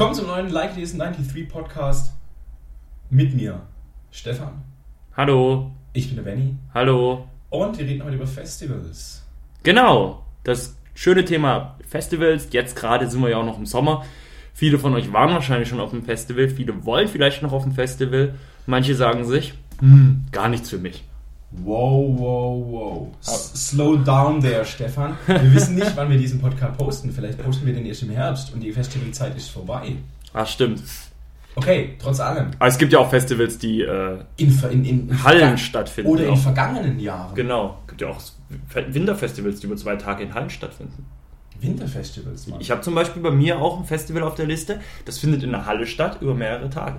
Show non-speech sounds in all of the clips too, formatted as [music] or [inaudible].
Willkommen zum neuen Like This 93 Podcast mit mir, Stefan. Hallo. Ich bin der Benny. Hallo. Und wir reden heute über Festivals. Genau. Das schöne Thema Festivals. Jetzt gerade sind wir ja auch noch im Sommer. Viele von euch waren wahrscheinlich schon auf dem Festival. Viele wollen vielleicht noch auf dem Festival. Manche sagen sich, hm, gar nichts für mich. Wow, wow, wow. S Slow down there, Stefan. Wir wissen nicht, wann wir diesen Podcast posten. Vielleicht posten wir den erst im Herbst und die Festivalzeit ist vorbei. Ach, stimmt. Okay, trotz allem. Aber es gibt ja auch Festivals, die äh, In, in, in, Hallen stattfinden. Oder in auch. vergangenen Jahren. Genau. Es gibt ja auch Winterfestivals, die über zwei Tage in Hallen stattfinden. Winterfestivals, Mann. Ich habe zum Beispiel bei mir auch ein Festival auf der Liste. Das findet in der Halle statt über mehrere Tage.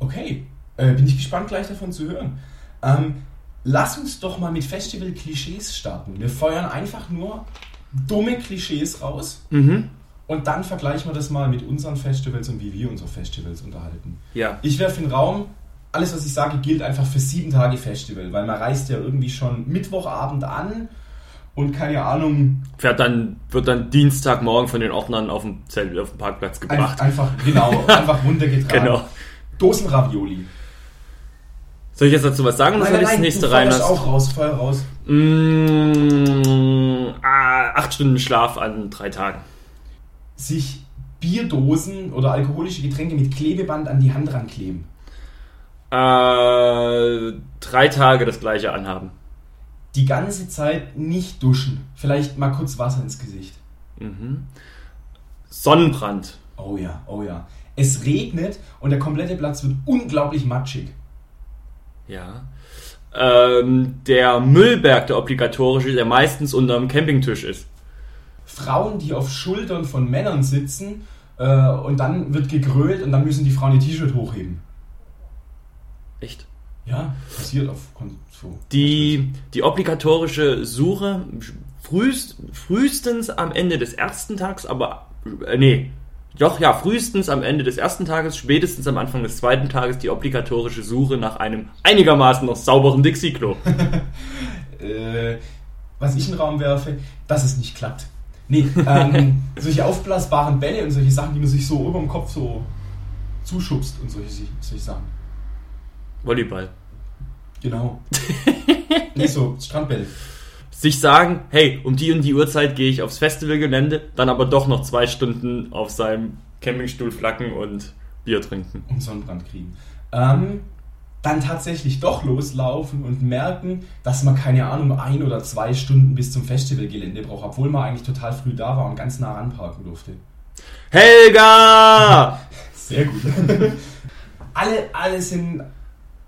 Okay, äh, bin ich gespannt gleich davon zu hören. Ähm, lass uns doch mal mit Festival-Klischees starten. Wir feuern einfach nur dumme Klischees raus Mhm. und dann vergleichen wir das mal mit unseren Festivals und wie wir unsere Festivals unterhalten. Ja. Ich werfe in den Raum, alles was ich sage gilt einfach für sieben Tage Festival, weil man reist ja irgendwie schon Mittwochabend an und keine Ahnung, Fährt dann, wird dann Dienstagmorgen von den Ordnern auf dem, Zelt, auf dem Parkplatz gebracht. einfach, einfach genau, einfach [laughs] runtergetragen. Genau. Dosenravioli. Soll ich jetzt dazu was sagen oder soll ich das nächste rein feuerst lassen? auch raus, Feuer raus. Mmh, acht Stunden Schlaf an drei Tagen. sich Bierdosen oder alkoholische Getränke mit Klebeband an die Hand rankleben. Äh, drei Tage das gleiche anhaben. Die ganze Zeit nicht duschen. Vielleicht mal kurz Wasser ins Gesicht. Mhm. Sonnenbrand. Oh ja, oh ja. Es regnet und der komplette Platz wird unglaublich matschig. Ja. Ähm, der Müllberg, der obligatorische, der meistens unterm Campingtisch ist. Frauen, die auf Schultern von Männern sitzen äh, und dann wird gegrölt und dann müssen die Frauen ihr T-Shirt hochheben. Echt? Ja, passiert auf so. Die, die obligatorische Suche frühest, frühestens am Ende des ersten Tags, aber äh, nee, doch ja, frühestens am Ende des ersten Tages, spätestens am Anfang des zweiten Tages die obligatorische Suche nach einem einigermaßen noch sauberen Dixie-Klo. [laughs] äh, was ich in den Raum werfe, dass es nicht klappt. Nee, ähm, [laughs] solche aufblasbaren Bälle und solche Sachen, die man sich so über dem Kopf so zuschubst und solche, solche Sachen. Volleyball. Genau. [laughs] nee, so Strandbälle. Sich sagen, hey, um die und die Uhrzeit gehe ich aufs Festivalgelände, dann aber doch noch zwei Stunden auf seinem Campingstuhl flacken und Bier trinken. Und Sonnenbrand kriegen. Ähm, dann tatsächlich doch loslaufen und merken, dass man, keine Ahnung, ein oder zwei Stunden bis zum Festivalgelände braucht, obwohl man eigentlich total früh da war und ganz nah ranparken durfte. Helga! [laughs] Sehr gut. [laughs] alle, alle, sind,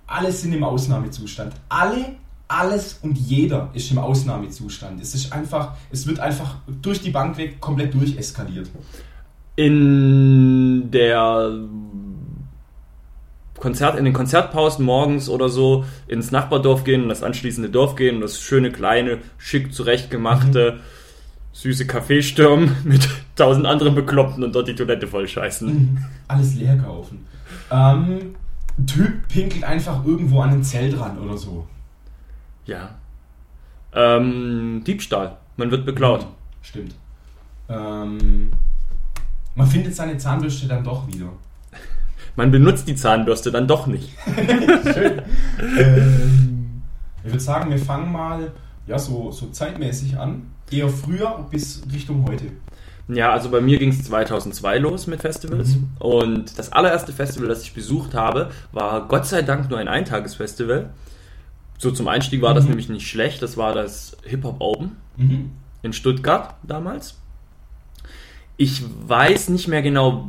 alle sind im Ausnahmezustand. Alle, alles und jeder ist im Ausnahmezustand. Es ist einfach, es wird einfach durch die Bank weg komplett durcheskaliert. in der Konzert, in den Konzertpausen morgens oder so ins Nachbardorf gehen und das anschließende Dorf gehen und das schöne, kleine, schick zurechtgemachte, süße Café stürmen [laughs] mit tausend anderen Bekloppten und dort die Toilette voll scheißen. Alles leer kaufen. Ähm, Typ pinkelt einfach irgendwo an ein Zelt ran oder so. Ja. Ähm, Diebstahl. Man wird beklaut. Stimmt. Ähm, man findet seine Zahnbürste dann doch wieder. Man benutzt die Zahnbürste dann doch nicht. [laughs] Schön. ähm, ich würde sagen, wir fangen mal ja, so, so zeitmäßig an. Eher früher bis Richtung heute. Ja, also bei mir ging es 2002 los mit Festivals. Mhm. Und das allererste Festival, das ich besucht habe, war Gott sei Dank nur ein Eintagesfestival. So zum Einstieg war das Mhm. nämlich nicht schlecht. Das war das Hip-Hop Open Mhm. in Stuttgart damals. Ich weiß nicht mehr genau,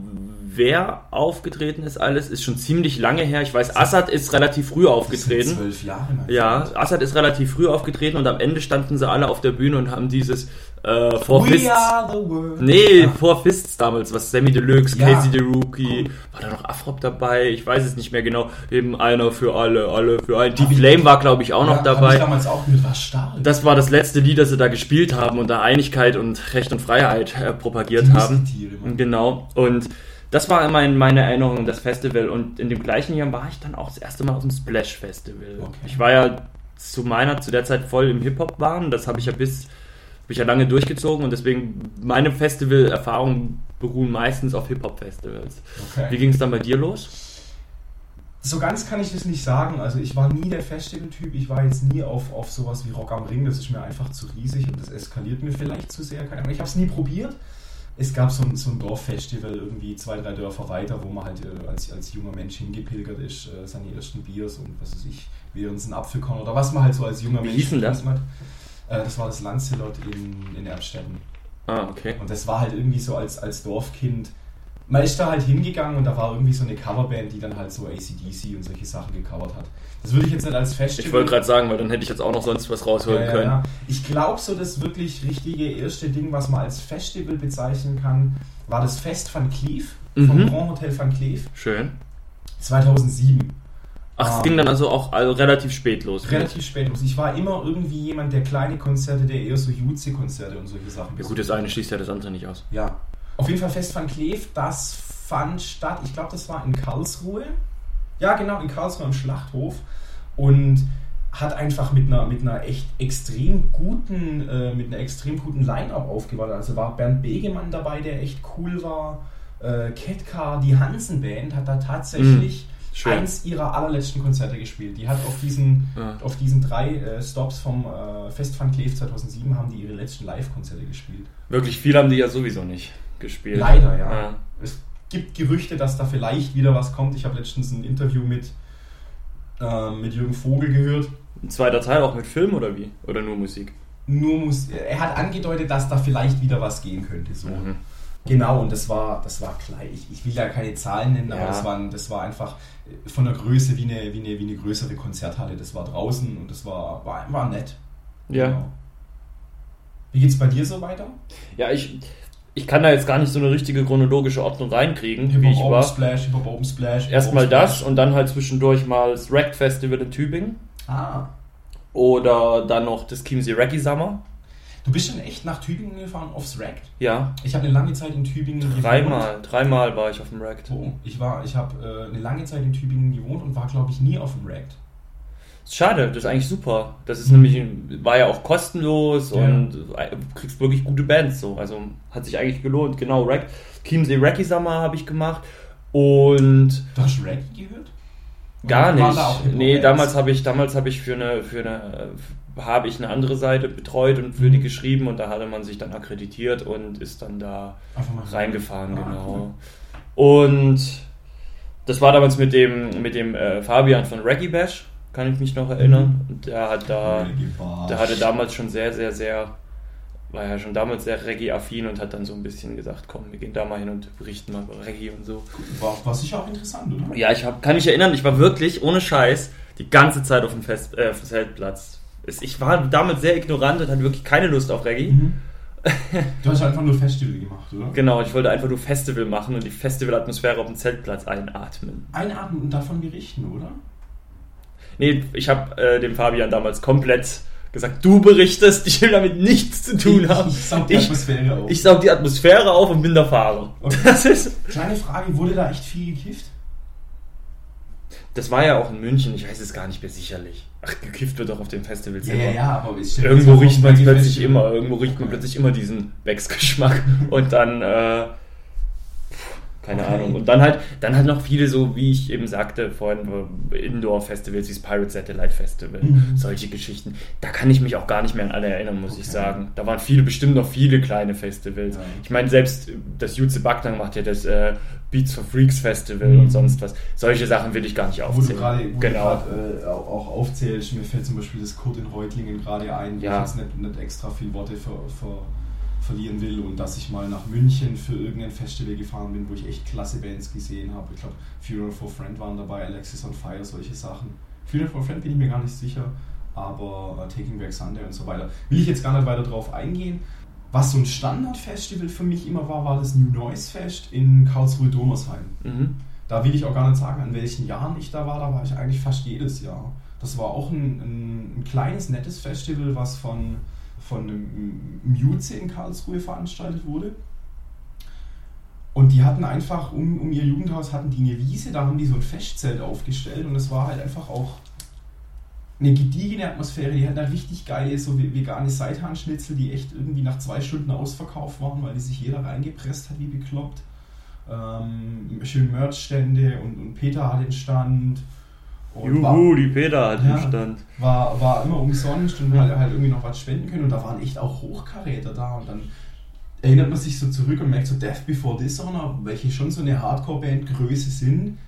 wer aufgetreten ist alles. Ist schon ziemlich lange her. Ich weiß, Assad ist relativ früh aufgetreten. zwölf Jahre, Ja. Assad ist relativ früh aufgetreten und am Ende standen sie alle auf der Bühne und haben dieses äh, Four We Fists. are the world. Nee, Ah, Four Fists damals, was Sammy Deluxe, Ja. Casey the Rookie, war da noch Afrop dabei? Ich weiß es nicht mehr genau. Eben einer für alle, alle für einen. Die Flame war, glaube ich, auch noch ja, ich dabei. damals auch mit was stark. Das war das letzte Lied, das sie da gespielt haben und da Einigkeit und Recht und Freiheit äh, propagiert Die haben. Mann. Genau. Und das war mein, meine Erinnerung an das Festival. Und in dem gleichen Jahr war ich dann auch das erste Mal auf dem Splash Festival. Okay. Ich war ja zu meiner, zu der Zeit voll im Hip-Hop-Wahn. Das habe ich ja bis Habe ich ja lange durchgezogen und deswegen meine Festival-Erfahrungen beruhen meistens auf Hip-Hop-Festivals. Okay. Wie ging es dann bei dir los? So ganz kann ich das nicht sagen. Also ich war nie der Festival-Typ. Ich war jetzt nie auf, auf sowas wie Rock am Ring. Das ist mir einfach zu riesig und das eskaliert mir vielleicht zu sehr. Keine Ahnung. Ich habe es nie probiert. Es gab so ein, so ein Dorffestival irgendwie zwei, drei Dörfer weiter, wo man halt äh, als, als junger Mensch hingepilgert ist, äh, seine ersten Biers und was weiß ich, während es ein Apfelkorn oder was man halt so als junger Wie Mensch hieß denn das? hat. Äh, das war das Lancelot in, in Erbstetten. Ah, okay. Und das war halt irgendwie so als, als Dorfkind. Man ist da halt hingegangen und da war irgendwie so eine Coverband, die dann halt so ACDC und solche Sachen gecovert hat. Das würde ich jetzt nicht als Festival. Ich wollte gerade sagen, weil dann hätte ich jetzt auch noch sonst was rausholen ja, ja, können. ja. Ich glaube, so das wirklich richtige erste Ding, was man als Festival bezeichnen kann, war das Fest van Cleef vom Mhm. Grand Hotel van Cleef Schön. 2007. Ach, es Ah. ging dann also auch also relativ spät los. Relativ spät los. Ich war immer irgendwie jemand, der kleine Konzerte, der eher so Jutze-Konzerte und solche Sachen Ja gut, das eine schließt ja das andere nicht aus. Ja. Auf jeden Fall Fest van Kleef, das fand statt, ich glaube, das war in Karlsruhe. Ja, genau, in Karlsruhe am Schlachthof. Und hat einfach mit einer, mit einer echt extrem guten, äh, mit einer extrem guten Line-Up aufgewartet. Also war Bernd Begemann dabei, der echt cool war. Äh, Ketka, die Hansen-Band, hat da tatsächlich schön. eins ihrer allerletzten Konzerte gespielt. Die hat auf diesen, Ja. auf diesen drei äh, Stops vom äh, Fest van Kleef 2007 haben die ihre letzten Live-Konzerte gespielt. Wirklich viel haben die ja sowieso nicht gespielt. Leider, ja. Ja. Es gibt Gerüchte, dass da vielleicht wieder was kommt. Ich habe letztens ein Interview mit, ähm, mit Jürgen Vogel gehört. Ein zweiter Teil auch mit Film oder wie? Oder nur Musik? Nur muss, er hat angedeutet, dass da vielleicht wieder was gehen könnte. So. Mhm. Genau, und das war, das war klein. Ich, will da keine Zahlen nennen, aber Ja. das, war, das war einfach äh, von der Größe wie eine, wie, eine, wie eine größere Konzerthalle. Das war draußen und das war, war, war nett. Ja. Genau. Wie geht's bei dir so weiter? Ja, ich, ich kann da jetzt gar nicht so eine richtige chronologische Ordnung reinkriegen, wie ich Open war. Splash, über Open Splash. Erstmal Open das Splash. und dann halt zwischendurch mal das Rack Festival in Tübingen. Ah. Oder dann noch das Chiemsee Reggae Summer. Du bist schon echt nach Tübingen gefahren, aufs Rack? Ja, Ich habe eine lange Zeit in Tübingen gewohnt. dreimal. Dreimal war ich auf dem Rack. Oh, ich war, ich habe äh, eine lange Zeit in Tübingen gewohnt und war, glaube ich, nie auf dem Rack. Schade, das ist eigentlich super. Das ist nämlich, war ja auch kostenlos Ja. und du kriegst wirklich gute Bands so. Also hat sich eigentlich gelohnt. Genau, Rack. Chiemsee Reggae Summer habe ich gemacht und Du hast Rack gehört? Gar nicht. da? Nee, damals habe ich, damals habe ich für eine, für eine, äh, habe ich eine andere Seite betreut und für die Mhm. geschrieben und da hatte man sich dann akkreditiert und ist dann da reingefahren, Ah, genau. Und das war damals mit dem, mit dem äh, Fabian von Reggae Bash, kann ich mich noch erinnern. Und der hat da, der hatte damals schon sehr, sehr, sehr, war ja schon damals sehr Reggae-affin und hat dann so ein bisschen gesagt, komm, wir gehen da mal hin und berichten mal über Reggae und so. War, war sicher auch interessant, oder? Ja, ich hab, kann mich erinnern, ich war wirklich, ohne Scheiß, die ganze Zeit auf dem, Fest, äh, auf dem Zeltplatz. Es- Ich war damals sehr ignorant und hatte wirklich keine Lust auf Reggae. Mhm. [laughs] Du hast einfach nur Festival gemacht, oder? Genau, ich wollte einfach nur Festival machen und die Festivalatmosphäre auf dem Zeltplatz einatmen. Einatmen und davon berichten, oder? Nee, ich habe äh, dem Fabian damals komplett gesagt, du berichtest, ich will damit nichts zu tun haben. Ich, ich saug die Ich- Atmosphäre auf. Ich saug die Atmosphäre auf und bin der Fahrer. Okay. Das ist... Kleine Frage, wurde da echt viel gekifft? Das war ja auch in München, ich weiß es gar nicht mehr sicherlich. Ach, gekifft wird doch auf dem Festival selber. aber ich Irgendwo riecht man plötzlich immer, irgendwo riecht man plötzlich immer diesen Wechsgeschmack [laughs] und dann, äh, keine Okay. Ahnung. Und dann halt, dann halt noch viele so, wie ich eben sagte vorhin, Indoor-Festivals wie das Pirate Satellite Festival, Mhm. solche Geschichten. Da kann ich mich auch gar nicht mehr an alle erinnern, muss ich Okay. sagen. Da waren viele, bestimmt noch viele kleine Festivals. Ja. Ich meine, selbst das Jutze Backnang macht ja das äh, Beats for Freaks Festival Mhm. und sonst was. Solche Sachen will ich gar nicht Wo du aufzählen. gerade wo du genau. gerade, äh, auch, aufzählst, mir fällt zum Beispiel das Kurt in Reutlingen gerade ein, Ja. ich jetzt nicht, nicht extra viel Worte ver, ver, verlieren will und dass ich mal nach München für irgendein Festival gefahren bin, wo ich echt klasse Bands gesehen habe. Ich glaube, Funeral for Friend waren dabei, Alexis on Fire, solche Sachen. Funeral for Friend bin ich mir gar nicht sicher, aber äh, Taking Back Sunday und so weiter. Will ich jetzt gar nicht weiter drauf eingehen. Was so ein Standardfestival für mich immer war, war das New Noise Fest in Karlsruhe-Domersheim. Mhm. Da will ich auch gar nicht sagen, an welchen Jahren ich da war. Da war ich eigentlich fast jedes Jahr. Das war auch ein, ein, ein kleines, nettes Festival, was von, von einem Muse in Karlsruhe veranstaltet wurde. Und die hatten einfach, um, um ihr Jugendhaus hatten die eine Wiese, da haben die so ein Festzelt aufgestellt und es war halt einfach auch eine gediegene Atmosphäre. Die hatten da richtig geile, so vegane Seithahnschnitzel, die echt irgendwie nach zwei Stunden ausverkauft waren, weil die sich jeder reingepresst hat, wie bekloppt. Ähm, schön Merchstände und, und Peter hat den Stand. Und Juhu, war, die Peter hat ja, den Stand. War, war immer umsonst und halt, halt irgendwie noch was spenden können und da waren echt auch Hochkaräter da und dann erinnert man sich so zurück und merkt so Death Before Dishonor, welche schon so eine Hardcore-Band-Größe sind,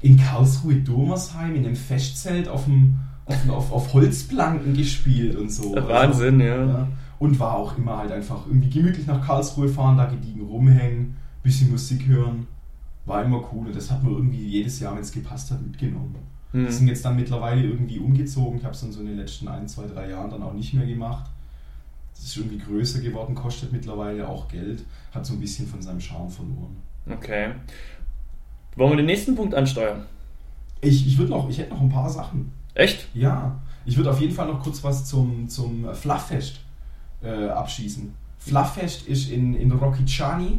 in Karlsruhe Domersheim in einem Festzelt auf, dem, auf, auf, auf Holzplanken gespielt und so. Wahnsinn, also, ja. ja. Und war auch immer halt einfach irgendwie gemütlich nach Karlsruhe fahren, da gediegen rumhängen, bisschen Musik hören. War immer cool und das hat man irgendwie jedes Jahr, wenn es gepasst hat, mitgenommen. Mhm. Wir sind jetzt dann mittlerweile irgendwie umgezogen. Ich habe es dann so in den letzten ein, zwei, drei Jahren dann auch nicht mehr gemacht. Das ist irgendwie größer geworden, kostet mittlerweile auch Geld, hat so ein bisschen von seinem Charme verloren. Okay. Wollen wir den nächsten Punkt ansteuern? Ich, ich würde noch, ich hätte noch ein paar Sachen. Echt? Ja. Ich würde auf jeden Fall noch kurz was zum, zum Flufffest äh, abschießen. Flufffest ist in, in Rokicani,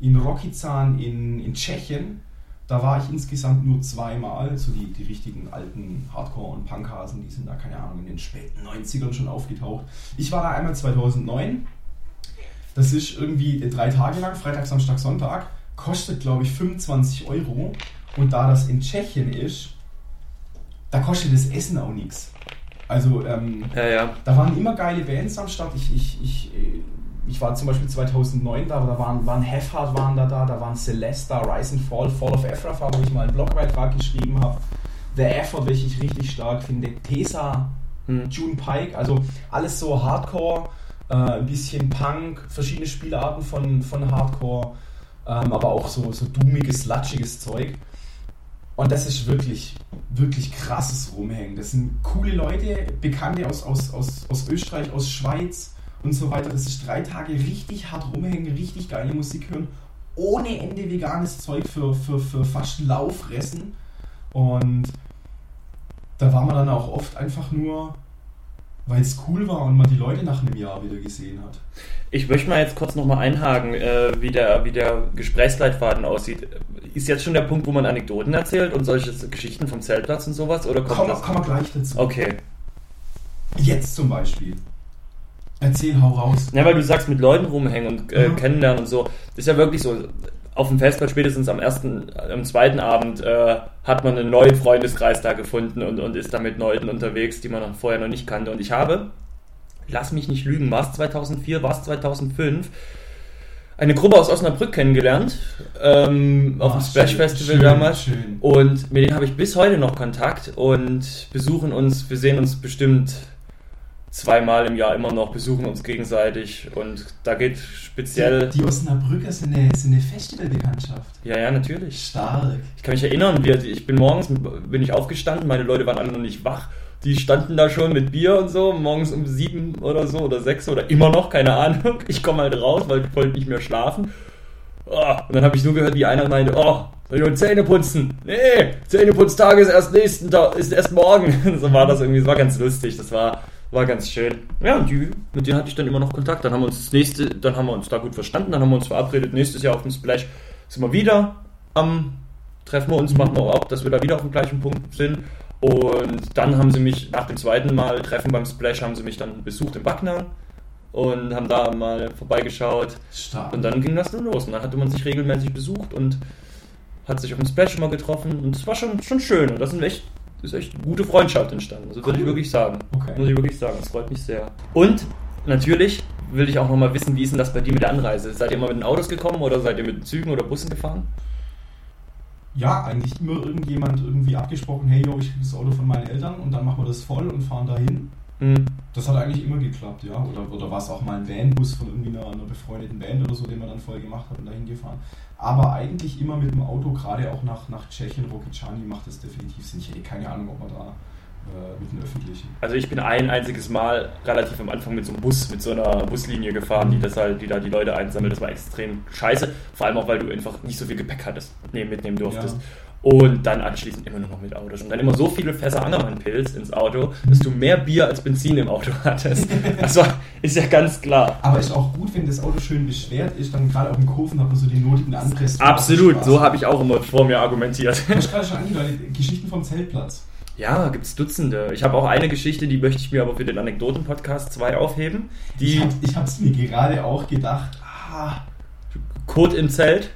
in Rokizan in, in Tschechien. Da war ich insgesamt nur zweimal. So die, die richtigen alten Hardcore- und Punkhasen, die sind da, keine Ahnung, in den späten 90ern schon aufgetaucht. Ich war da einmal 2009. Das ist irgendwie drei Tage lang, Freitag, Samstag, Sonntag kostet, glaube ich, 25 Euro. Und da das in Tschechien ist, da kostet das Essen auch nichts. Also, ähm, ja, ja. da waren immer geile Bands am Start. Ich, ich, ich, äh, ich war zum Beispiel 2009 da, da waren, waren Hefhard waren da, da, da waren Celeste Rise and Fall, Fall of Ephrafa, wo ich mal einen Blogbeitrag geschrieben habe. The Effort, welchen ich richtig stark finde. Tesa, hm. June Pike, also alles so Hardcore, äh, ein bisschen Punk, verschiedene Spielarten von, von Hardcore ähm, aber auch so, so dummiges, latschiges Zeug. Und das ist wirklich, wirklich krasses Rumhängen. Das sind coole Leute, Bekannte aus, aus, aus, aus Österreich, aus Schweiz und so weiter. Das ist drei Tage richtig hart rumhängen, richtig geile Musik hören, ohne Ende veganes Zeug für, für, für fast Lauffressen. Und da war man dann auch oft einfach nur weil es cool war und man die Leute nach einem Jahr wieder gesehen hat. Ich möchte mal jetzt kurz nochmal einhaken, äh, wie, der, wie der Gesprächsleitfaden aussieht. Ist jetzt schon der Punkt, wo man Anekdoten erzählt und solche Geschichten vom Zeltplatz und sowas? Oder kommt das? Kommen wir gleich dazu. Okay. Jetzt zum Beispiel. Erzähl, hau raus. Ja, weil du sagst, mit Leuten rumhängen und äh, mhm. kennenlernen und so. Das ist ja wirklich so auf dem Festplatz spätestens am ersten, am zweiten Abend äh, hat man einen neuen Freundeskreis da gefunden und, und ist da mit Leuten unterwegs, die man vorher noch nicht kannte. Und ich habe, lass mich nicht lügen, war es 2004, war es 2005, eine Gruppe aus Osnabrück kennengelernt, ähm, auf dem Splash Festival schön, damals. Schön. Und mit denen habe ich bis heute noch Kontakt und besuchen uns, wir sehen uns bestimmt zweimal im Jahr immer noch, besuchen uns gegenseitig und da geht speziell. Die, die Osnabrücker sind eine, sind eine Festivalbekanntschaft. Ja, ja, natürlich. Stark. Ich kann mich erinnern, wir, ich bin morgens bin ich aufgestanden, meine Leute waren alle noch nicht wach. Die standen da schon mit Bier und so, morgens um sieben oder so oder sechs oder immer noch, keine Ahnung. Ich komme halt raus, weil ich wollte nicht mehr schlafen. Oh, und dann habe ich nur gehört, wie einer meinte, oh, soll ich nur Zähne putzen? Nee, Zähneputztag ist erst nächsten Tag, ist erst morgen. [laughs] so war das irgendwie, das war ganz lustig. Das war, war ganz schön. Ja, und die, mit denen hatte ich dann immer noch Kontakt. Dann haben wir uns das nächste, dann haben wir uns da gut verstanden, dann haben wir uns verabredet, nächstes Jahr auf dem Splash sind wir wieder am treffen wir uns, machen wir auch, dass wir da wieder auf dem gleichen Punkt sind. Und dann haben sie mich nach dem zweiten Mal Treffen beim Splash haben sie mich dann besucht in Backnang und haben da mal vorbeigeschaut. Stark. Und dann ging das dann los. Und dann hatte man sich regelmäßig besucht und hat sich auf dem Splash immer getroffen. Und es war schon, schon schön. Und das sind echt ist echt eine gute Freundschaft entstanden. Das würde ich wirklich sagen. Okay. Muss ich wirklich sagen. Das freut mich sehr. Und natürlich will ich auch noch mal wissen, wie ist denn das bei dir mit der Anreise? Seid ihr immer mit den Autos gekommen oder seid ihr mit Zügen oder Bussen gefahren? Ja, eigentlich immer irgendjemand irgendwie abgesprochen, hey, yo, ich kriege das Auto von meinen Eltern und dann machen wir das voll und fahren dahin. Mhm. Das hat eigentlich immer geklappt, ja. Oder, oder war es auch mal ein Vanbus von irgendwie einer, einer befreundeten Band oder so, den wir dann voll gemacht haben und dahin gefahren aber eigentlich immer mit dem Auto, gerade auch nach, nach Tschechien, Rokicani macht es definitiv Sinn. Ich hätte keine Ahnung, ob man da äh, mit den Öffentlichen. Also ich bin ein einziges Mal relativ am Anfang mit so einem Bus, mit so einer Buslinie gefahren, die das halt, die da die Leute einsammelt. Das war extrem scheiße. Vor allem auch, weil du einfach nicht so viel Gepäck hattest, mitnehmen durftest. Ja. Und dann anschließend immer nur noch mit Autos. Und dann immer so viele Fässer Angermann-Pilz ins Auto, dass du mehr Bier als Benzin im Auto [laughs] hattest. Also ist ja ganz klar. Aber ist auch gut, wenn das Auto schön beschwert ist, dann gerade auf dem Kurven hat man so die notigen Anpressen. Absolut, so habe ich auch immer vor mir argumentiert. Du hast gerade schon angedeutet, Geschichten vom Zeltplatz. Ja, gibt's Dutzende. Ich habe auch eine Geschichte, die möchte ich mir aber für den Anekdoten-Podcast 2 aufheben. Die ich habe es mir gerade auch gedacht. Ah, Code im Zelt.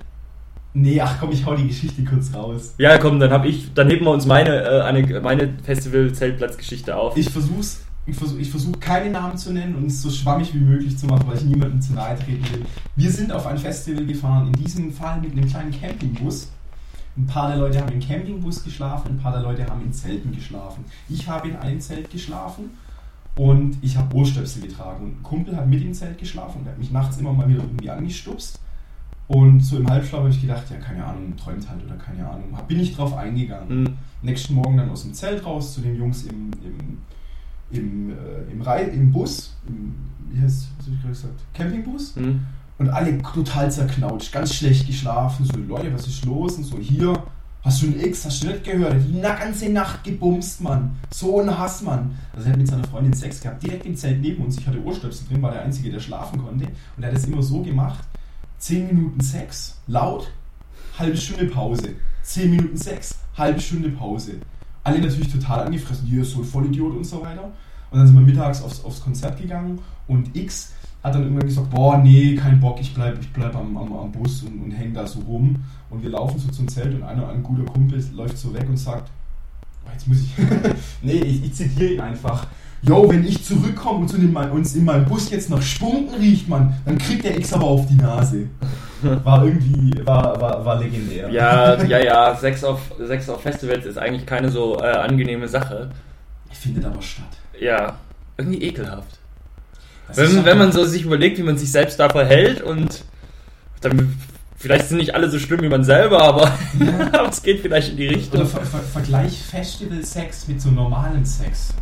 Nee, ach komm, ich hau die Geschichte kurz raus. Ja, komm, dann hab ich, dann heben wir uns meine, äh, eine, meine Festival-Zeltplatz-Geschichte auf. Ich versuch's, ich versuch, ich versuch keine Namen zu nennen und es so schwammig wie möglich zu machen, weil ich niemandem zu nahe treten will. Wir sind auf ein Festival gefahren, in diesem Fall mit einem kleinen Campingbus. Ein paar der Leute haben im Campingbus geschlafen, ein paar der Leute haben in Zelten geschlafen. Ich habe in einem Zelt geschlafen und ich habe Ohrstöpsel getragen. Und ein Kumpel hat mit im Zelt geschlafen und hat mich nachts immer mal wieder irgendwie angestupst. Und so im Halbschlaf habe ich gedacht, ja, keine Ahnung, träumt halt oder keine Ahnung. Bin ich drauf eingegangen. Hm. Nächsten Morgen dann aus dem Zelt raus zu den Jungs im, im, im, äh, im, Rei im Bus, im, wie heißt hab ich gerade gesagt, Campingbus. Hm. Und alle total zerknautscht, ganz schlecht geschlafen. So, Leute, was ist los? Und so, hier, hast du ein X, hast du nicht gehört? Die ganze Nacht gebumst, Mann. So ein Hass, Mann. Also er hat mit seiner Freundin Sex gehabt, direkt im Zelt neben uns. Ich hatte Ohrstöpsel drin, war der Einzige, der schlafen konnte. Und er hat es immer so gemacht, 10 Minuten Sex, laut, halbe Stunde Pause. 10 Minuten Sex, halbe Stunde Pause. Alle natürlich total angefressen, hier ist so ein Vollidiot und so weiter. Und dann sind wir mittags aufs, aufs Konzert gegangen und X hat dann irgendwann gesagt, boah, nee, kein Bock, ich bleib, ich bleib am, am, am Bus und, und häng da so rum. Und wir laufen so zum Zelt und einer, ein guter Kumpel läuft so weg und sagt, oh, jetzt muss ich, [laughs] nee, ich, ich zitiere ihn einfach. Yo, wenn ich zurückkomme und uns in meinem Bus jetzt nach Spunken riecht, man, dann kriegt der X aber auf die Nase. War irgendwie, war, war, war legendär. Ja, ja, ja, Sex auf, Sex auf Festivals ist eigentlich keine so äh, angenehme Sache. Findet aber statt. Ja, irgendwie ekelhaft. Das Wenn, wenn man so sich überlegt, wie man sich selbst da verhält und dann vielleicht sind nicht alle so schlimm wie man selber, aber, aber [laughs] es geht vielleicht in die Oder Richtung. ver ver Vergleich Festival-Sex mit so normalem Sex.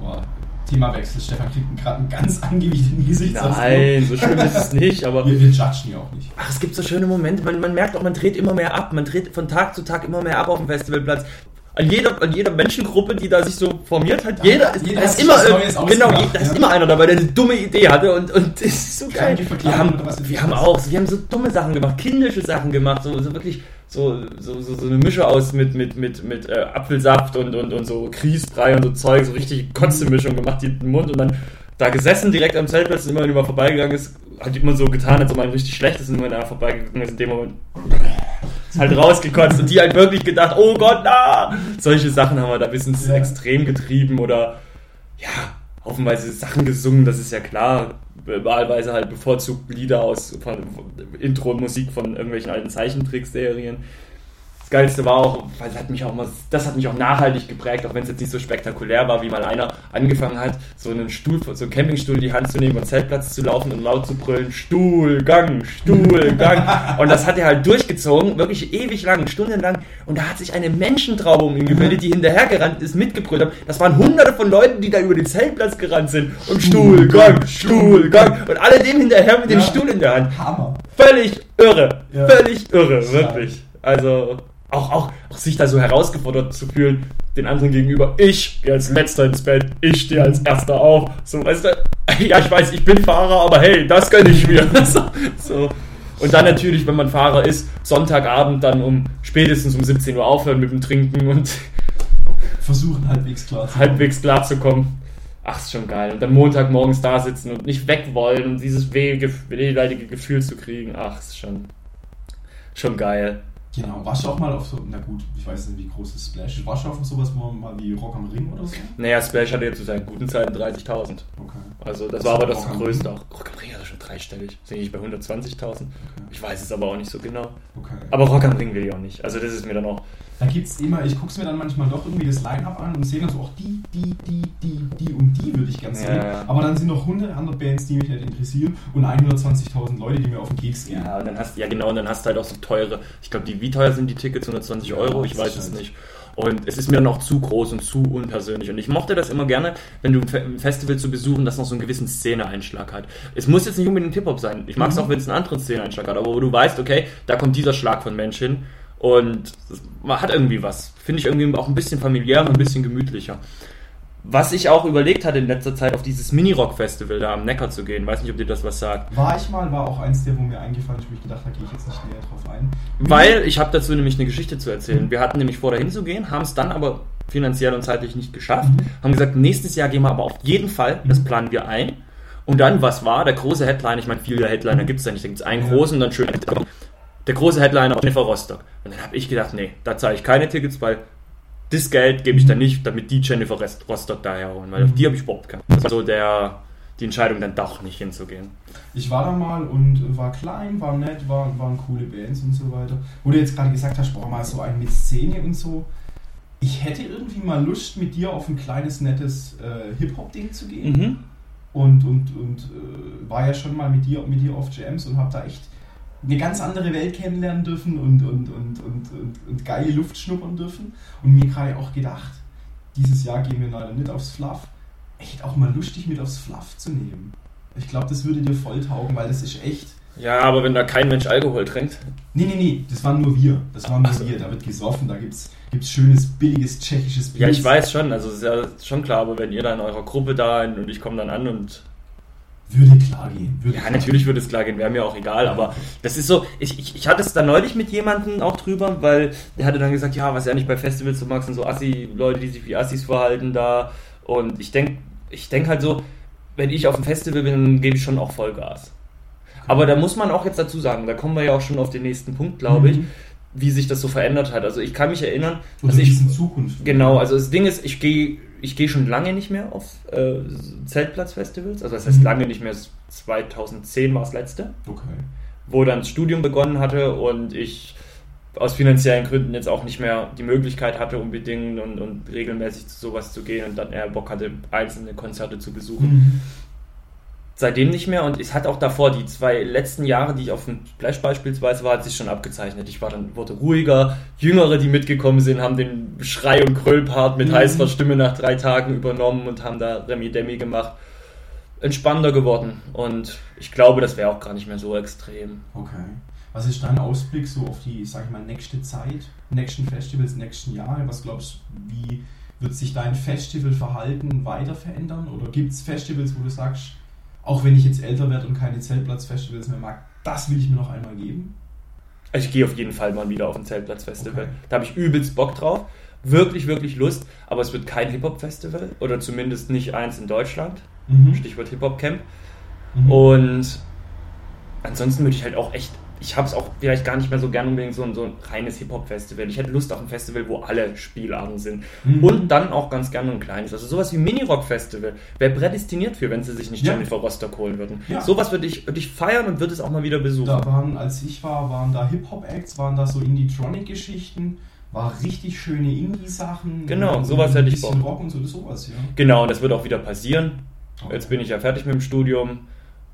Boah, Themawechsel. Stefan kriegt gerade einen ganz angewiesenen Gesichtsausdruck. Nein, so schlimm ist es nicht, aber Wir, wir judgen ja auch nicht. Ach, es gibt so schöne Momente. Man, man merkt auch, man dreht immer mehr ab. Man dreht von Tag zu Tag immer mehr ab auf dem Festivalplatz. An jeder, an jeder Menschengruppe, die da sich so formiert hat, jeder, ist, jeder da hat ist immer, genau, da ist immer einer dabei, der eine dumme Idee hatte und, und das ist so geil. Wir haben, wir haben auch, wir haben so dumme Sachen gemacht, kindische Sachen gemacht, so, so wirklich so, so, so, so eine Mische aus mit, mit, mit, mit äh, Apfelsaft und, und, und so Grießbrei und so Zeug, so richtig Kotzemischung gemacht, die in den Mund und dann da gesessen direkt am Zeltplatz, immer wenn jemand vorbeigegangen ist, hat immer so getan, als ob man richtig schlecht ist und wenn er vorbeigegangen ist, in dem Moment halt rausgekotzt und die halt wirklich gedacht, oh Gott, na! Solche Sachen haben wir da bis ins Ja. Extrem getrieben oder ja, haufenweise Sachen gesungen, das ist ja klar. Wahlweise halt bevorzugt Lieder aus Intro-Musik von irgendwelchen alten Zeichentrickserien. Das Geilste war auch, weil das hat mich auch mal, das hat mich auch nachhaltig geprägt, auch wenn es jetzt nicht so spektakulär war, wie mal einer angefangen hat, so einen Stuhl, so einen Campingstuhl in die Hand zu nehmen und Zeltplatz zu laufen und laut zu brüllen, Stuhlgang, Stuhlgang. [laughs] und das hat er halt durchgezogen, wirklich ewig lang, stundenlang. Und da hat sich eine Menschentraube um ihn gebildet, die hinterhergerannt ist, mitgebrüllt haben. Das waren hunderte von Leuten, die da über den Zeltplatz gerannt sind. Und Stuhlgang, Stuhlgang. Und alle dem hinterher mit dem Ja. Stuhl in der Hand. Hammer. Völlig irre. Ja. Völlig irre, wirklich. Also auch, auch, auch sich da so herausgefordert zu fühlen, den anderen gegenüber. Ich gehe als letzter ins Bett, ich stehe als erster auf. So, weißt du, ja, ich weiß, ich bin Fahrer, aber hey, das gönne ich mir. [laughs] so, so. Und dann natürlich, wenn man Fahrer ist, Sonntagabend dann um spätestens um 17 Uhr aufhören mit dem Trinken und [laughs] Versuchen halbwegs klar zu halbwegs klar zu kommen. Ach, ist schon geil. Und dann Montagmorgens da sitzen und nicht weg wollen und dieses weh- wehleidige Gefühl zu kriegen. Ach, ist schon, schon geil. Genau, warst du auch mal auf so, na gut, ich weiß nicht, wie groß das Splash ist. Warst du auf sowas wo man mal wie Rock am Ring oder so? Naja, Splash hatte jetzt zu seinen guten Zeiten 30.000. Okay. Also das Das war aber war das Rock größte auch. Rock am Ring ist schon dreistellig. Sind ich bei 120.000? Ich weiß es aber auch nicht so genau. okay. Aber Rock am Ring will ich auch nicht. Also das ist mir dann auch. Da gibt's immer, ich guck's mir dann manchmal doch irgendwie das Line-Up an und sehe dann so, auch die, die, die, die, die und die würde ich ganz Ja, sehen. ja. Aber dann sind noch 100 andere Bands, die mich nicht interessieren und 120.000 Leute, die mir auf den Keks gehen. Ja, und dann hast ja genau, und dann hast du halt auch so teure. Ich glaube, die wie teuer sind die Tickets? 120 Ja, Euro? Ich weiß es halt- nicht. Und es ist mir dann auch zu groß und zu unpersönlich. Und ich mochte das immer gerne, wenn du ein Fe- ein Festival zu besuchen, das noch so einen gewissen Szene-Einschlag hat. Es muss jetzt nicht unbedingt Hip-Hop sein. Ich mag es Mhm. auch, wenn es einen anderen Szene-Einschlag hat. Aber wo du weißt, okay, da kommt dieser Schlag von Mensch hin. Und es hat irgendwie was. Finde ich irgendwie auch ein bisschen familiärer, ein bisschen gemütlicher. Was ich auch überlegt hatte in letzter Zeit, auf dieses Mini-Rock-Festival da am Neckar zu gehen. Weiß nicht, ob dir das was sagt. War ich mal, war auch eins der, wo mir eingefallen ist, wo ich gedacht habe, gehe ich jetzt nicht näher drauf ein. Weil ich habe dazu nämlich eine Geschichte zu erzählen. Wir hatten nämlich vor, dahin zu gehen, haben es dann aber finanziell und zeitlich nicht geschafft. Mhm. Haben gesagt, nächstes Jahr gehen wir aber auf jeden Fall, das planen wir ein. Und dann, was war? Der große Headliner, ich meine, viele Headliner gibt es da nicht, da gibt es einen Ja. großen und dann schön. Der große Headliner Jennifer Rostock. Und dann habe ich gedacht, nee, da zahle ich keine Tickets, weil das Geld gebe ich dann nicht, damit die Jennifer Rostock da herholen, weil auf Mhm. die habe ich überhaupt keinen. Das war so der, die Entscheidung, dann doch nicht hinzugehen. Ich war da mal und war klein, war nett, war, waren coole Bands und so weiter. Wo du jetzt gerade gesagt hast, boah, mal so ein mit Szene und so. Ich hätte irgendwie mal Lust, mit dir auf ein kleines, nettes äh, Hip-Hop-Ding zu gehen. Mhm. Und, und, und äh, war ja schon mal mit dir, mit dir auf Jams und habe da echt eine ganz andere Welt kennenlernen dürfen und, und, und, und, und, und geile Luft schnuppern dürfen. Und mir gerade auch gedacht, dieses Jahr gehen wir leider nicht aufs Fluff. Echt auch mal lustig mit aufs Fluff zu nehmen. Ich glaube, das würde dir voll taugen, weil das ist echt. Ja, aber wenn da kein Mensch Alkohol trinkt. Nee, nee, nee, das waren nur wir. Das waren nur Ach so. wir. Da wird gesoffen, da gibt's, gibt's schönes, billiges tschechisches Ja, ich weiß schon, also ist ja schon klar, aber wenn ihr da in eurer Gruppe da und ich komme dann an und Würde klar gehen. Würde Ja, klar natürlich würde es klar gehen, wäre mir auch egal, aber das ist so, ich, ich, ich hatte es da neulich mit jemandem auch drüber, weil der hatte dann gesagt, ja, was er nicht bei Festivals so mag, sind so Assi, Leute, die sich wie Assis verhalten da und ich denke ich denk halt so, wenn ich auf dem Festival bin, dann gebe ich schon auch Vollgas. Aber da muss man auch jetzt dazu sagen, da kommen wir ja auch schon auf den nächsten Punkt, glaube ich, Mhm. wie sich das so verändert hat. Also ich kann mich erinnern, dass wie ich in Zukunft. Genau, also das Ding ist, ich gehe ich gehe schon lange nicht mehr auf äh, Zeltplatzfestivals. Also das heißt Mhm. lange nicht mehr, 2010 war das letzte, Okay. wo dann das Studium begonnen hatte und ich aus finanziellen Gründen jetzt auch nicht mehr die Möglichkeit hatte unbedingt und, und regelmäßig zu sowas zu gehen und dann eher Bock hatte, einzelne Konzerte zu besuchen. Mhm. Seitdem nicht mehr und es hat auch davor, die zwei letzten Jahre, die ich auf dem Splash beispielsweise war, hat sich schon abgezeichnet. Ich war dann, wurde ruhiger, Jüngere, die mitgekommen sind, haben den Schrei- und Kröllpart mit Mhm. heißer Stimme nach drei Tagen übernommen und haben da Remi Demi gemacht. Entspannter geworden und ich glaube, das wäre auch gar nicht mehr so extrem. Okay. Was ist dein Ausblick so auf die, sag ich mal, nächste Zeit, nächsten Festivals, nächsten Jahre? Was glaubst du, wie wird sich dein Festivalverhalten weiter verändern? Oder gibt es Festivals, wo du sagst, auch wenn ich jetzt älter werde und keine Zeltplatzfestivals mehr mag, das will ich mir noch einmal geben? Also ich gehe auf jeden Fall mal wieder auf ein Zeltplatzfestival. Okay. Da habe ich übelst Bock drauf. Wirklich, wirklich Lust. Aber es wird kein Hip-Hop-Festival oder zumindest nicht eins in Deutschland. Stichwort Hip-Hop-Camp. Mhm. Und ansonsten würde ich halt auch echt, ich habe es auch vielleicht gar nicht mehr so gern unbedingt so ein, so ein reines Hip-Hop-Festival. Ich hätte Lust auf ein Festival, wo alle Spielarten sind. Mhm. Und dann auch ganz gerne ein kleines. Also sowas wie Mini-Rock-Festival wäre prädestiniert für, wenn sie sich nicht Ja. Jennifer Rostock holen würden. Ja. Sowas würde ich, würde ich feiern und würde es auch mal wieder besuchen. Da waren, als ich war, waren da Hip-Hop-Acts, waren da so Indie-Tronic-Geschichten, war richtig schöne Indie-Sachen. Genau, sowas hätte ich bisschen Bock. Rock und so, sowas, ja. Genau, und das wird auch wieder passieren. Okay. Jetzt bin ich ja fertig mit dem Studium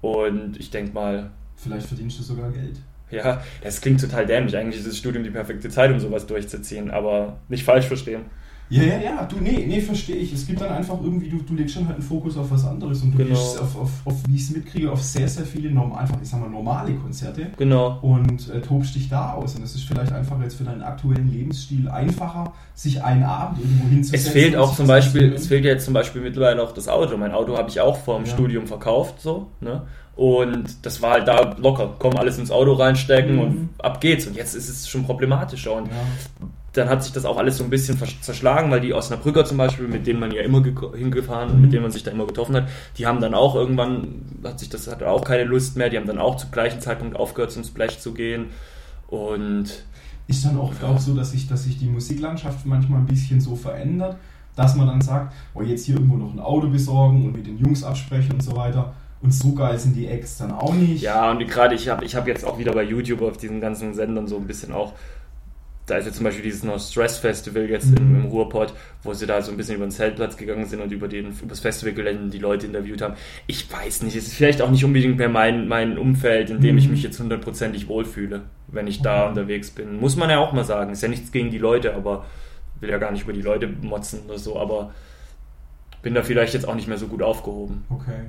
und ich denke mal, Vielleicht verdienst du sogar Geld. Ja, das klingt total dämlich. Eigentlich ist das Studium die perfekte Zeit, um sowas durchzuziehen, aber nicht falsch verstehen. Ja, ja, ja, du, nee, nee, verstehe ich. Es gibt dann einfach irgendwie, du, du legst schon halt einen Fokus auf was anderes und du Genau. gehst auf, auf, auf wie ich es mitkriege, auf sehr, sehr viele norm, einfach, ich sag mal, normale Konzerte Genau. und äh, tobst dich da aus. Und es ist vielleicht einfach jetzt für deinen aktuellen Lebensstil einfacher, sich einen Abend irgendwo hinzusetzen. Es fehlt auch zum Beispiel, es fehlt ja jetzt zum Beispiel mittlerweile auch das Auto. Mein Auto habe ich auch vor dem Ja. Studium verkauft, so, ne? Und das war halt da locker. Komm, alles ins Auto reinstecken Mhm. und ab geht's. Und jetzt ist es schon problematischer. Und Ja. dann hat sich das auch alles so ein bisschen zerschlagen, weil die Osnabrücker zum Beispiel, mit denen man ja immer hingefahren und Mhm. mit denen man sich da immer getroffen hat, die haben dann auch irgendwann, hat sich das, hatte auch keine Lust mehr, die haben dann auch zum gleichen Zeitpunkt aufgehört zum Splash zu gehen. Und Ist dann oft auch so, dass sich, dass sich die Musiklandschaft manchmal ein bisschen so verändert, dass man dann sagt, oh, jetzt hier irgendwo noch ein Auto besorgen und mit den Jungs absprechen und so weiter. Und so geil sind die Acts dann auch nicht. ja, und gerade ich habe ich hab jetzt auch wieder bei YouTube auf diesen ganzen Sendern so ein bisschen auch, da ist jetzt zum Beispiel dieses No Stress Festival jetzt Mhm. im, im Ruhrpott, wo sie da so ein bisschen über den Zeltplatz gegangen sind und über, den, über das Festivalgelände die Leute interviewt haben. Ich weiß nicht, es ist vielleicht auch nicht unbedingt mehr mein, mein Umfeld, in dem Mhm. ich mich jetzt hundertprozentig wohlfühle, wenn ich da Okay. unterwegs bin. Muss man ja auch mal sagen. Ist ja nichts gegen die Leute, aber will ja gar nicht über die Leute motzen oder so, aber bin da vielleicht jetzt auch nicht mehr so gut aufgehoben. Okay.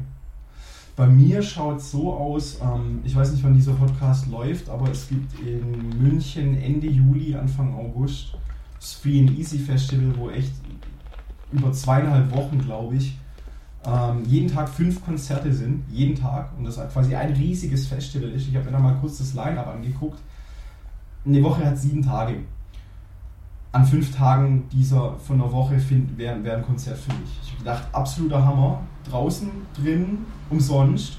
Bei mir schaut es so aus, ähm, ich weiß nicht, wann dieser Podcast läuft, aber es gibt in München Ende Juli, Anfang August das Free and Easy Festival, wo echt über zweieinhalb Wochen, glaube ich, ähm, jeden Tag fünf Konzerte sind, jeden Tag, und das quasi ein riesiges Festival ist. Ich habe mir da mal kurz das Line-Up angeguckt. Eine Woche hat sieben Tage. An fünf Tagen dieser von der Woche wäre wär ein Konzert für mich. Ich habe gedacht, absoluter Hammer. Draußen, drin, umsonst.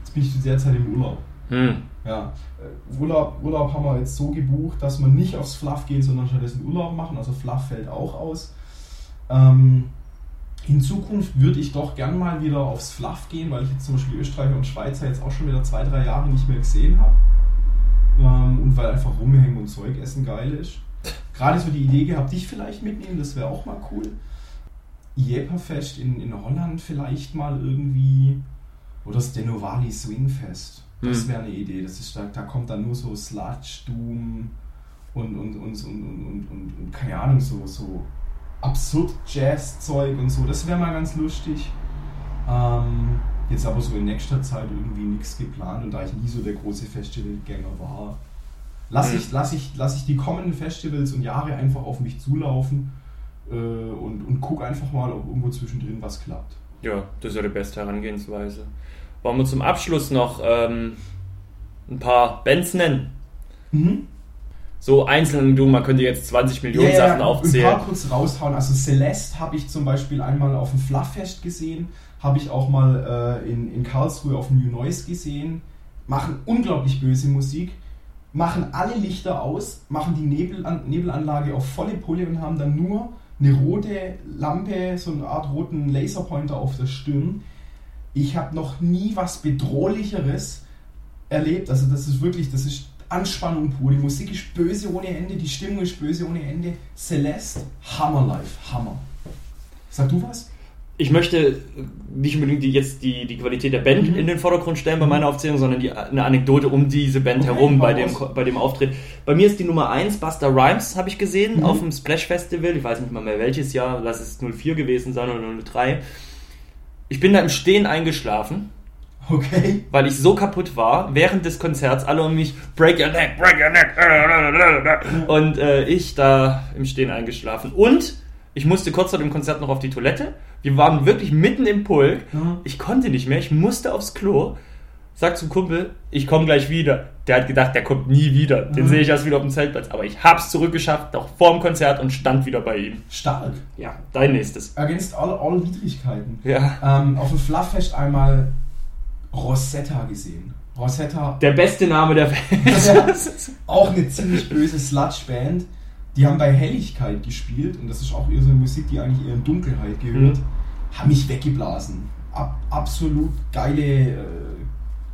Jetzt bin ich derzeit im Urlaub. Hm. Ja, äh, Urlaub, Urlaub haben wir jetzt so gebucht, dass wir nicht aufs Fluff gehen, sondern stattdessen Urlaub machen. Also Fluff fällt auch aus. Ähm, in Zukunft würde ich doch gern mal wieder aufs Fluff gehen, weil ich jetzt zum Beispiel Österreicher und Schweizer jetzt auch schon wieder zwei, drei Jahre nicht mehr gesehen habe. Ähm, und weil einfach rumhängen und Zeug essen geil ist. Gerade so die Idee gehabt, dich vielleicht mitnehmen, das wäre auch mal cool. Jeperfest in, in Holland vielleicht mal irgendwie. Oder das Denovali Swingfest. Das hm. wäre eine Idee. Das ist, da, da kommt dann nur so Sludge, Doom und, und, und, und, und, und, und keine Ahnung, so, so absurd Jazz-Zeug und so. Das wäre mal ganz lustig. Ähm, jetzt aber so in nächster Zeit irgendwie nichts geplant und da ich nie so der große Festivalgänger war, lasse ich, lass ich, lass ich die kommenden Festivals und Jahre einfach auf mich zulaufen äh, und, und gucke einfach mal, ob irgendwo zwischendrin was klappt. Ja, das ist ja die beste Herangehensweise. Wollen wir zum Abschluss noch ähm, ein paar Bands nennen? Mhm so einzeln, du, man könnte jetzt 20 Millionen yeah, Sachen aufzählen. Ein paar kurz raushauen. Also Celeste habe ich zum Beispiel einmal auf dem Flufffest gesehen, habe ich auch mal äh, in, in Karlsruhe auf dem New Noise gesehen. Machen unglaublich böse Musik, machen alle Lichter aus, machen die Nebelan Nebelanlage auf volle Pulle und haben dann nur eine rote Lampe, so eine Art roten Laserpointer auf der Stirn. Ich habe noch nie was bedrohlicheres erlebt. Also das ist wirklich, das ist Anspannung pur. Die Musik ist böse ohne Ende, die Stimmung ist böse ohne Ende. Celeste, Hammer live, Hammer. Sag du was? Ich möchte nicht unbedingt die, jetzt die, die Qualität der Band mhm. in den Vordergrund stellen bei meiner Aufzählung, sondern die, eine Anekdote um diese Band okay, herum bei dem, bei dem Auftritt. Bei mir ist die Nummer 1 Buster Rhymes, habe ich gesehen, mhm. auf dem Splash Festival. Ich weiß nicht mal mehr welches Jahr, lass es 04 gewesen sein oder 03. Ich bin da im Stehen eingeschlafen Okay. Weil ich so kaputt war, während des Konzerts, alle um mich, break your neck, break your neck. Und äh, ich da im Stehen eingeschlafen. Und ich musste kurz vor dem Konzert noch auf die Toilette. Wir waren wirklich mitten im Pulk. Ich konnte nicht mehr, ich musste aufs Klo. Sag zum Kumpel, ich komme gleich wieder. Der hat gedacht, der kommt nie wieder. Den mhm. sehe ich erst wieder auf dem Zeltplatz. Aber ich hab's zurückgeschafft, auch vor dem Konzert und stand wieder bei ihm. Stark. Ja, dein nächstes. Against all, all Widrigkeiten. Ja. Ähm, auf dem Flufffest einmal Rosetta gesehen. Rosetta. Der beste Name der Welt. [laughs] auch eine ziemlich böse Sludge-Band. Die haben bei Helligkeit gespielt und das ist auch eher so eine Musik, die eigentlich eher in Dunkelheit gehört. Mhm. Haben mich weggeblasen. Ab, absolut geile, äh,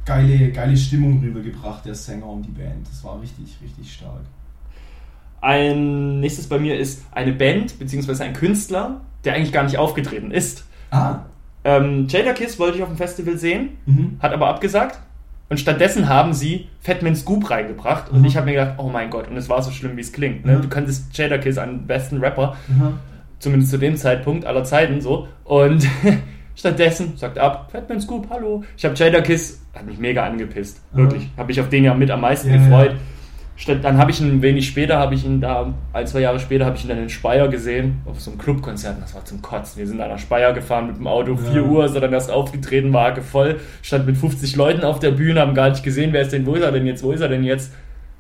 geile, geile Stimmung rübergebracht, der Sänger und die Band. Das war richtig, richtig stark. Ein nächstes bei mir ist eine Band, beziehungsweise ein Künstler, der eigentlich gar nicht aufgetreten ist. Ah. Ähm, Jada Kiss wollte ich auf dem Festival sehen, mhm. hat aber abgesagt. Und stattdessen haben sie Fatman Scoop reingebracht. Und mhm. ich habe mir gedacht, oh mein Gott, und es war so schlimm, wie es klingt. Ne? Mhm. Du kanntest Jada Kiss, einen besten Rapper, mhm. zumindest zu dem Zeitpunkt aller Zeiten so. Und [laughs] stattdessen sagt ab, Fatman Scoop, hallo. Ich habe Jada Kiss, hat mich mega angepisst. Wirklich. Habe ich auf den ja mit am meisten ja, gefreut. Ja dann habe ich ihn wenig später, habe ich ihn da, ein, zwei Jahre später, habe ich ihn dann in Speyer gesehen, auf so einem Clubkonzert. Das war zum Kotzen. Wir sind da nach Speyer gefahren mit dem Auto, ja. 4 Uhr ist er dann erst aufgetreten, war voll, stand mit 50 Leuten auf der Bühne, haben gar nicht gesehen, wer ist denn, wo ist er denn jetzt, wo ist er denn jetzt?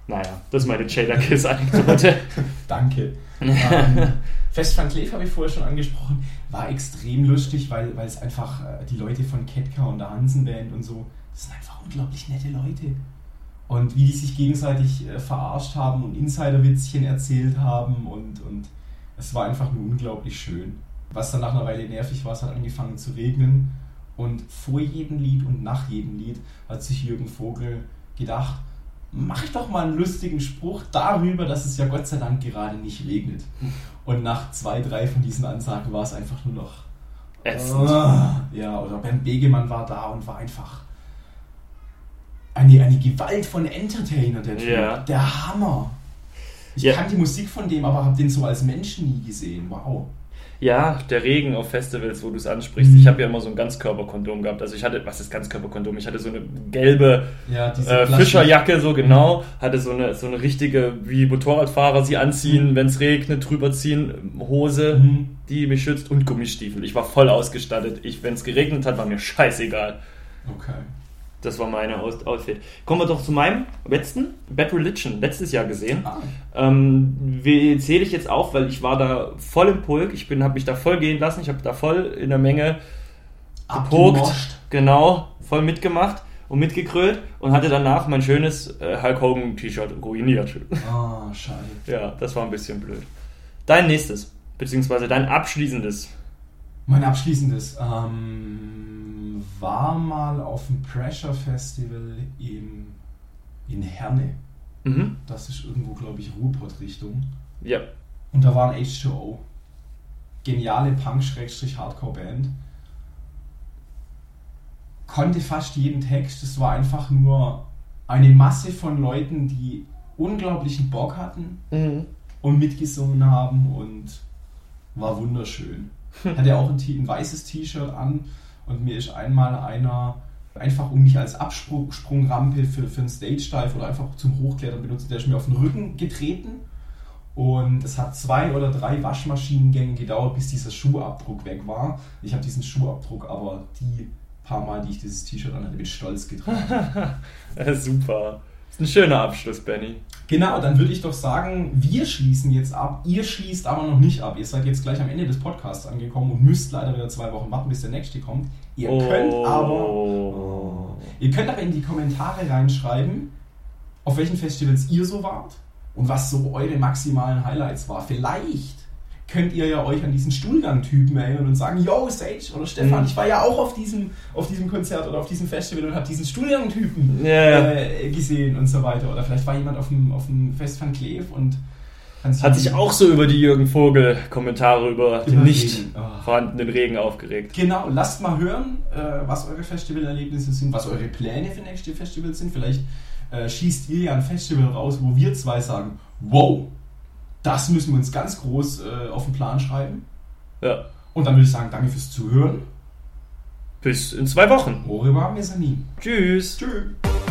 Naja, das ist meine Shader Kiss-Anekdote. [laughs] Danke. [laughs] ähm, Fest van Cleef habe ich vorher schon angesprochen, war extrem lustig, weil, weil es einfach äh, die Leute von Ketka und der Hansen Band und so, das sind einfach unglaublich nette Leute und wie die sich gegenseitig äh, verarscht haben und Insiderwitzchen erzählt haben und, und es war einfach nur unglaublich schön. Was dann nach einer Weile nervig war, es hat angefangen zu regnen und vor jedem Lied und nach jedem Lied hat sich Jürgen Vogel gedacht, mach ich doch mal einen lustigen Spruch darüber, dass es ja Gott sei Dank gerade nicht regnet. Und nach zwei, drei von diesen Ansagen war es einfach nur noch ätzend. Uh, ja, oder Ben Begemann war da und war einfach eine, eine Gewalt von Entertainer, der Typ. Ja. Der Hammer. Ich ja. kannte die Musik von dem, aber habe den so als Menschen nie gesehen. Wow. Ja, der Regen auf Festivals, wo du es ansprichst. Mhm. Ich habe ja immer so ein Ganzkörperkondom gehabt. Also ich hatte, was ist Ganzkörperkondom? Ich hatte so eine gelbe Ja, diese äh, Fischerjacke, so genau. Hatte so eine, so eine richtige, wie Motorradfahrer sie anziehen, wenn es regnet, drüber ziehen, Hose, Mhm. die mich schützt und Gummistiefel. Ich war voll ausgestattet. Ich, wenn es geregnet hat, war mir scheißegal. Okay. Das war meine Aus Outfit. Kommen wir doch zu meinem letzten. Bad Religion, letztes Jahr gesehen. Ah, Ähm, wie zähle ich jetzt auf, weil ich war da voll im Pulk. Ich bin, habe mich da voll gehen lassen. Ich habe da voll in der Menge gepokt. Genau, voll mitgemacht und mitgekrölt und hatte danach mein schönes äh, Hulk Hogan T-Shirt ruiniert. Ah, schade. [laughs] ja, das war ein bisschen blöd. Dein nächstes, beziehungsweise dein abschließendes. Mein abschließendes ähm, war mal auf dem Pressure Festival im, in Herne. Mhm. Das ist irgendwo, glaube ich, Ruhrpott-Richtung. Ja. Und da war ein H2O. Geniale Punk-Hardcore-Band. Konnte fast jeden Text. Es war einfach nur eine Masse von Leuten, die unglaublichen Bock hatten Mhm. und mitgesungen haben und war wunderschön. [laughs] Hatte auch ein, ein weißes T-Shirt an und mir ist einmal einer einfach um mich als Absprungrampe für, für einen Stage-Dive oder einfach zum Hochklettern benutzt, der ist mir auf den Rücken getreten und es hat zwei oder drei Waschmaschinengänge gedauert, bis dieser Schuhabdruck weg war. Ich habe diesen Schuhabdruck aber die paar Mal, die ich dieses T-Shirt anhatte, mit Stolz getragen. [laughs] Super. Ist ein schöner Abschluss, Benny. Genau, dann würde ich doch sagen, wir schließen jetzt ab. Ihr schließt aber noch nicht ab. Ihr seid jetzt gleich am Ende des Podcasts angekommen und müsst leider wieder zwei Wochen warten, bis der nächste kommt. Ihr könnt aber, Oh. ihr könnt aber in die Kommentare reinschreiben, auf welchen Festivals ihr so wart und was so eure maximalen Highlights war. Vielleicht könnt ihr ja euch an diesen Stuhlgang-Typen erinnern und sagen, yo, Sage oder Stefan, Mhm. ich war ja auch auf diesem, auf diesem Konzert oder auf diesem Festival und habe diesen Stuhlgang-Typen ja. äh, gesehen und so weiter. Oder vielleicht war jemand auf dem, auf dem Fest van Kleef und Hat sich auch so über die Jürgen Vogel Kommentare über den nicht Regen. Oh. vorhandenen Regen aufgeregt. Genau, lasst mal hören, äh, was eure Festivalerlebnisse sind, was eure Pläne für nächste Festivals sind. Vielleicht äh, schießt ihr ja ein Festival raus, wo wir zwei sagen, wow, das müssen wir uns ganz groß äh, auf den Plan schreiben. Ja. Und dann würde ich sagen, danke fürs Zuhören. Bis in zwei Wochen. Au revoir, mes amis. Tschüss. Tschüss.